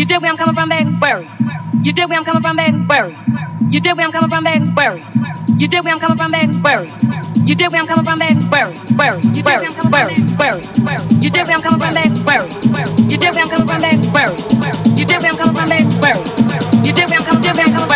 You did where I'm coming from, baby? Where? You did where I'm coming from, baby? Where? You did where I'm coming from, baby? Where? You did where I'm coming from, baby? Where? You did where I'm coming from, baby? Where? Where? Where? dig where You did where I'm coming from, baby? Where? You did where I'm coming from, baby? Where? You did where I'm coming from, baby? Where? You did where I'm coming from, baby?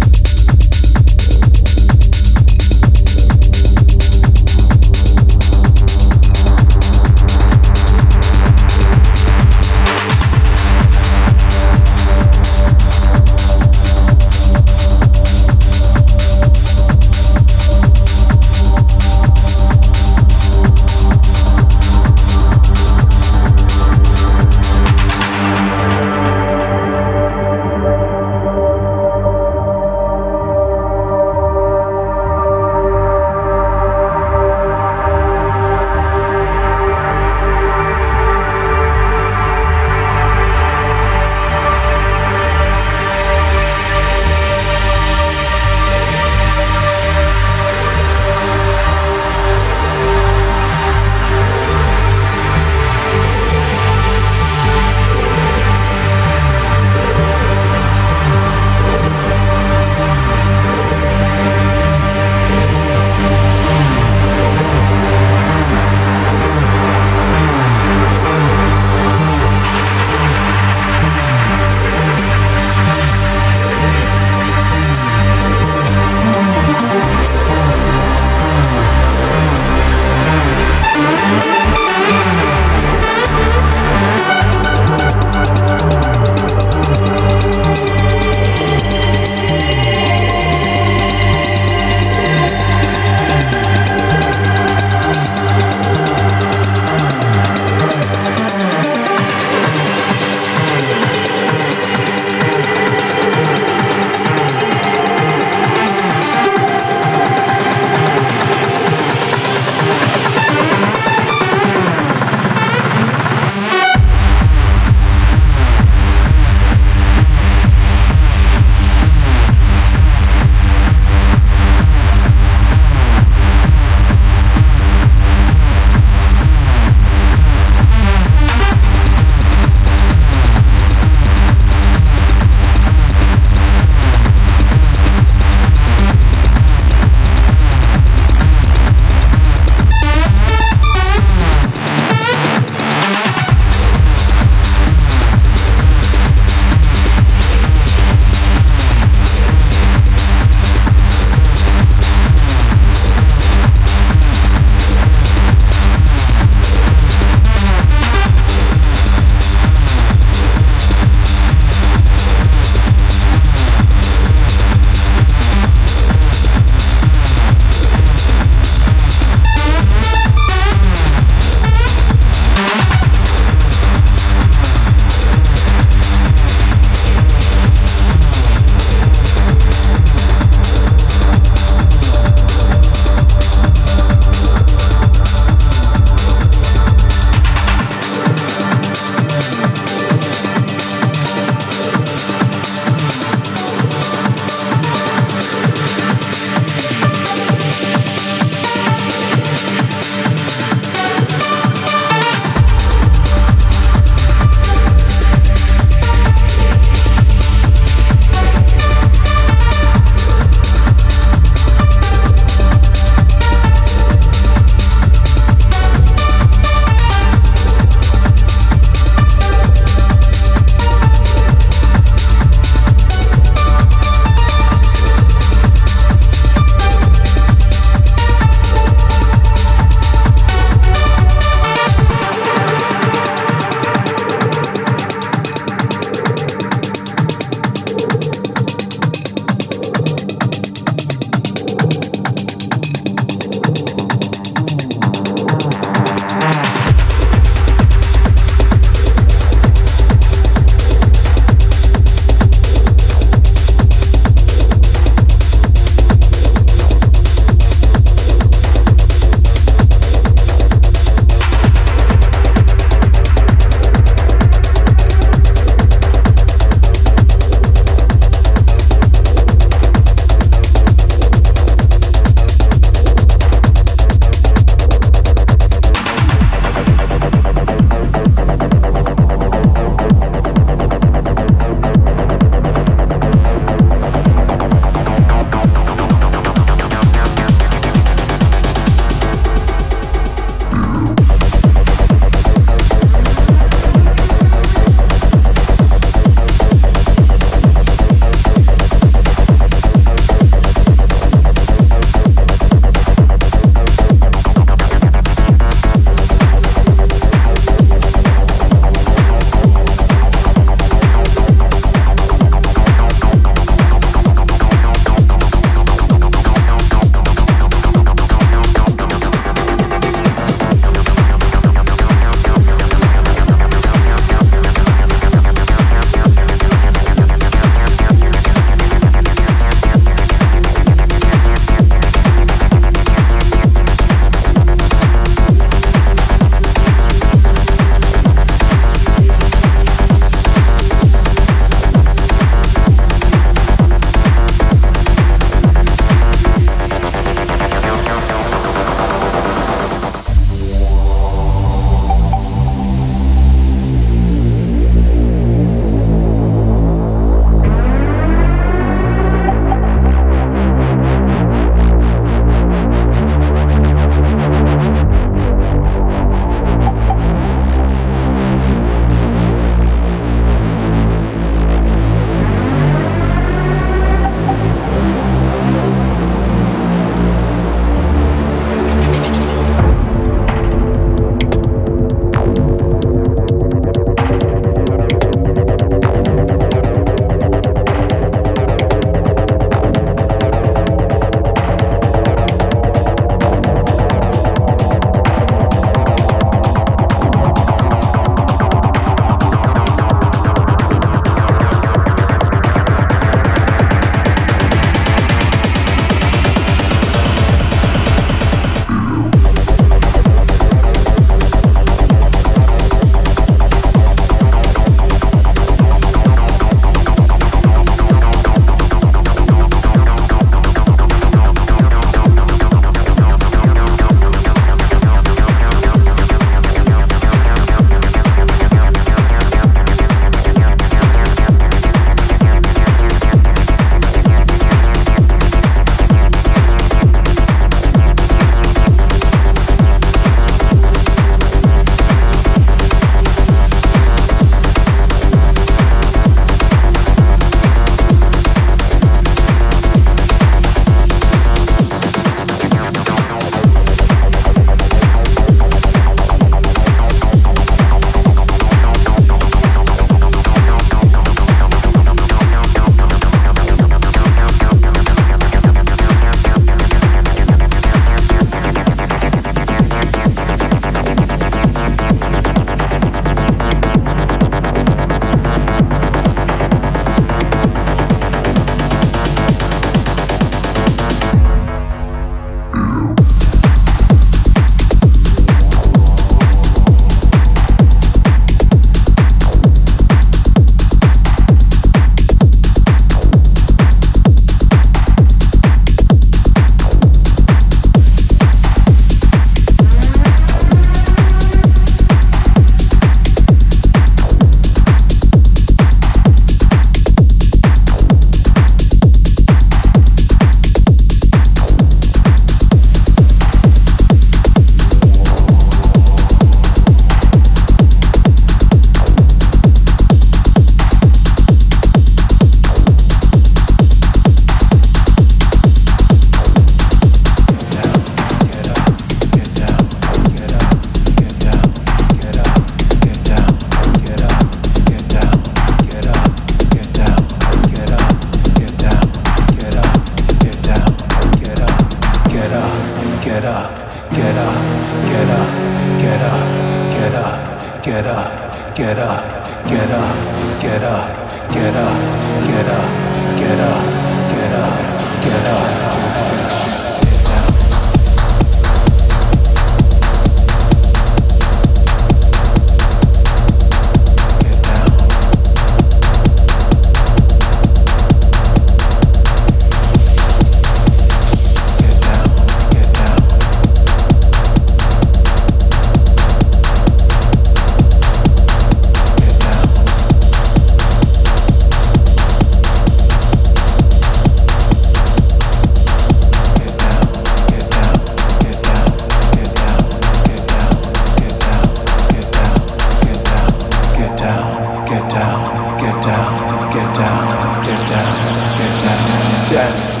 get down, get down, get down, get down.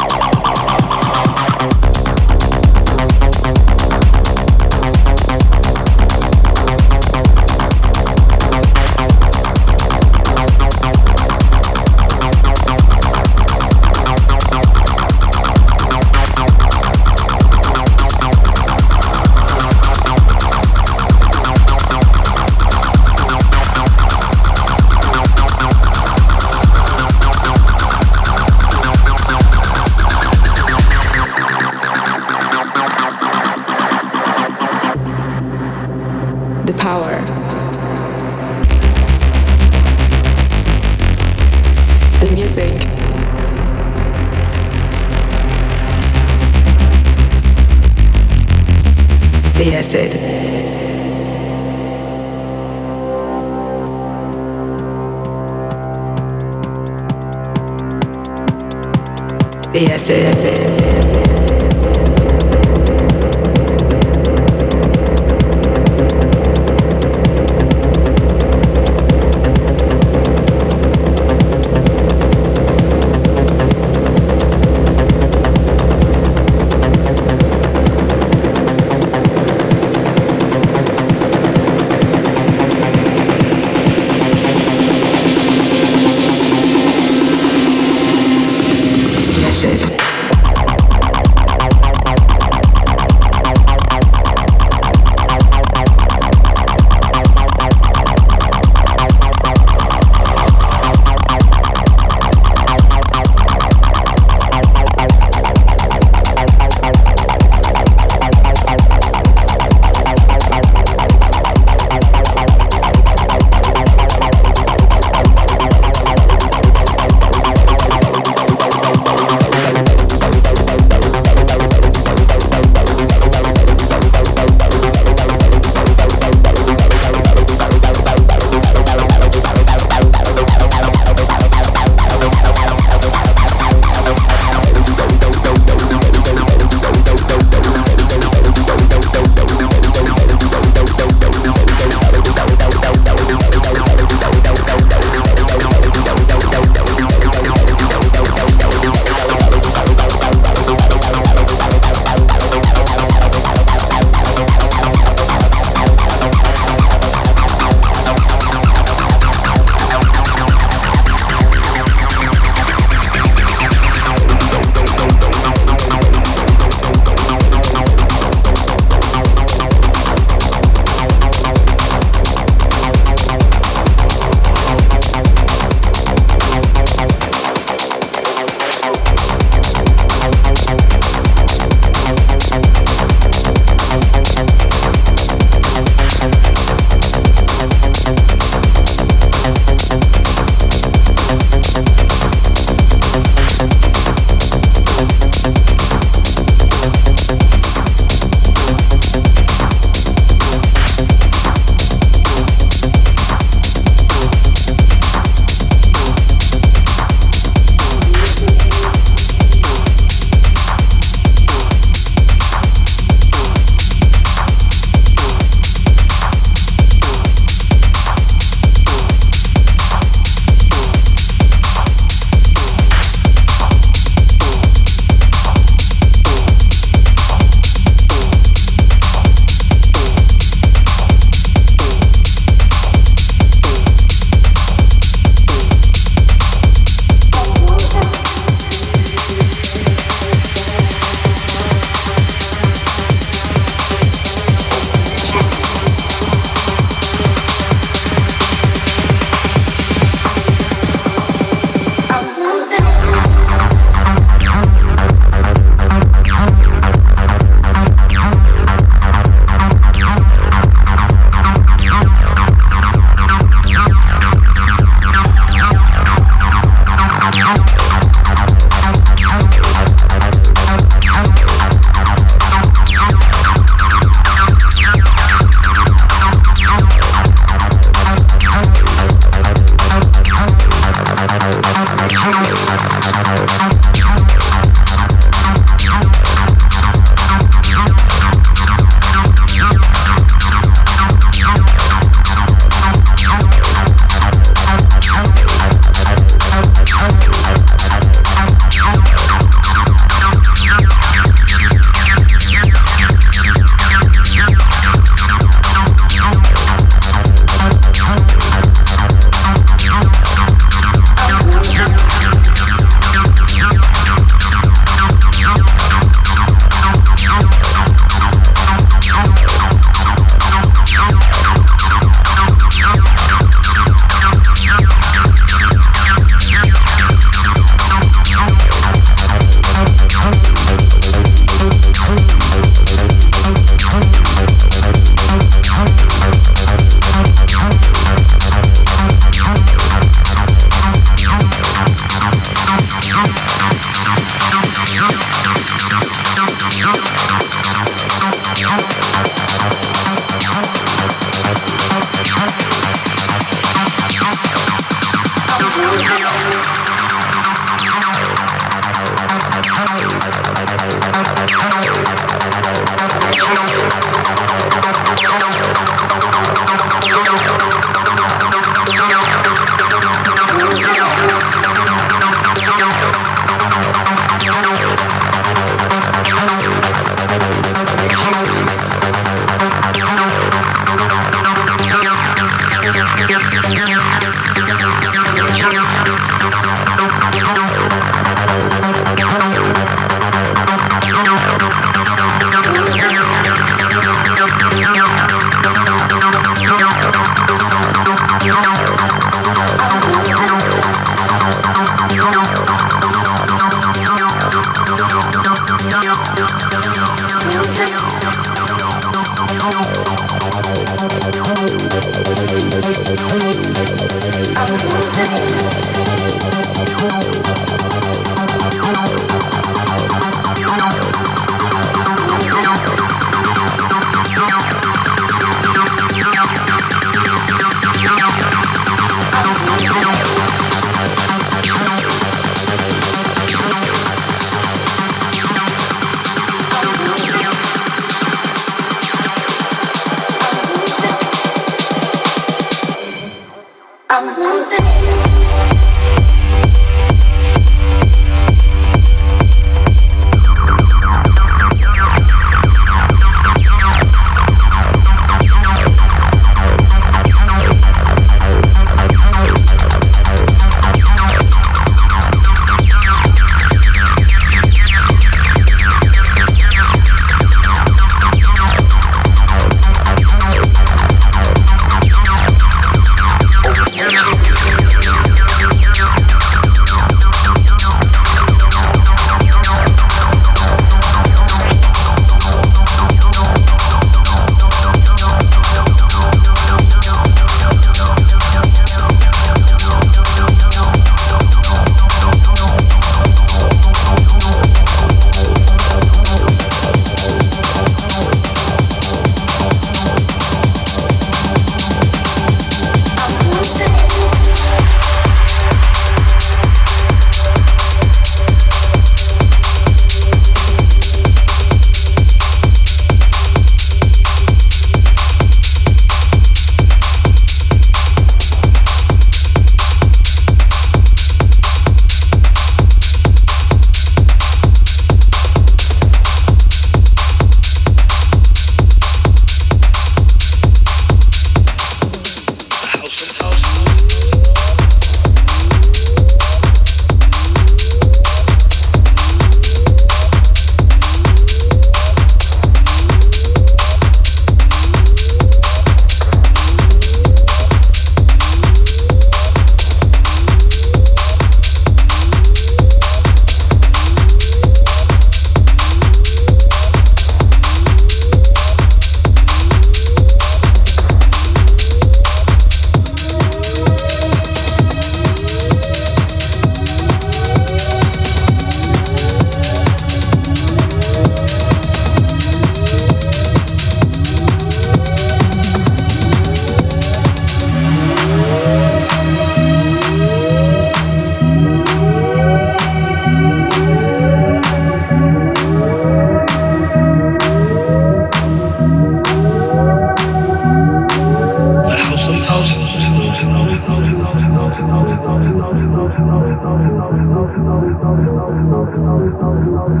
Thank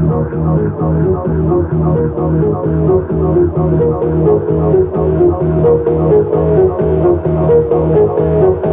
you.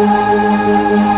Thank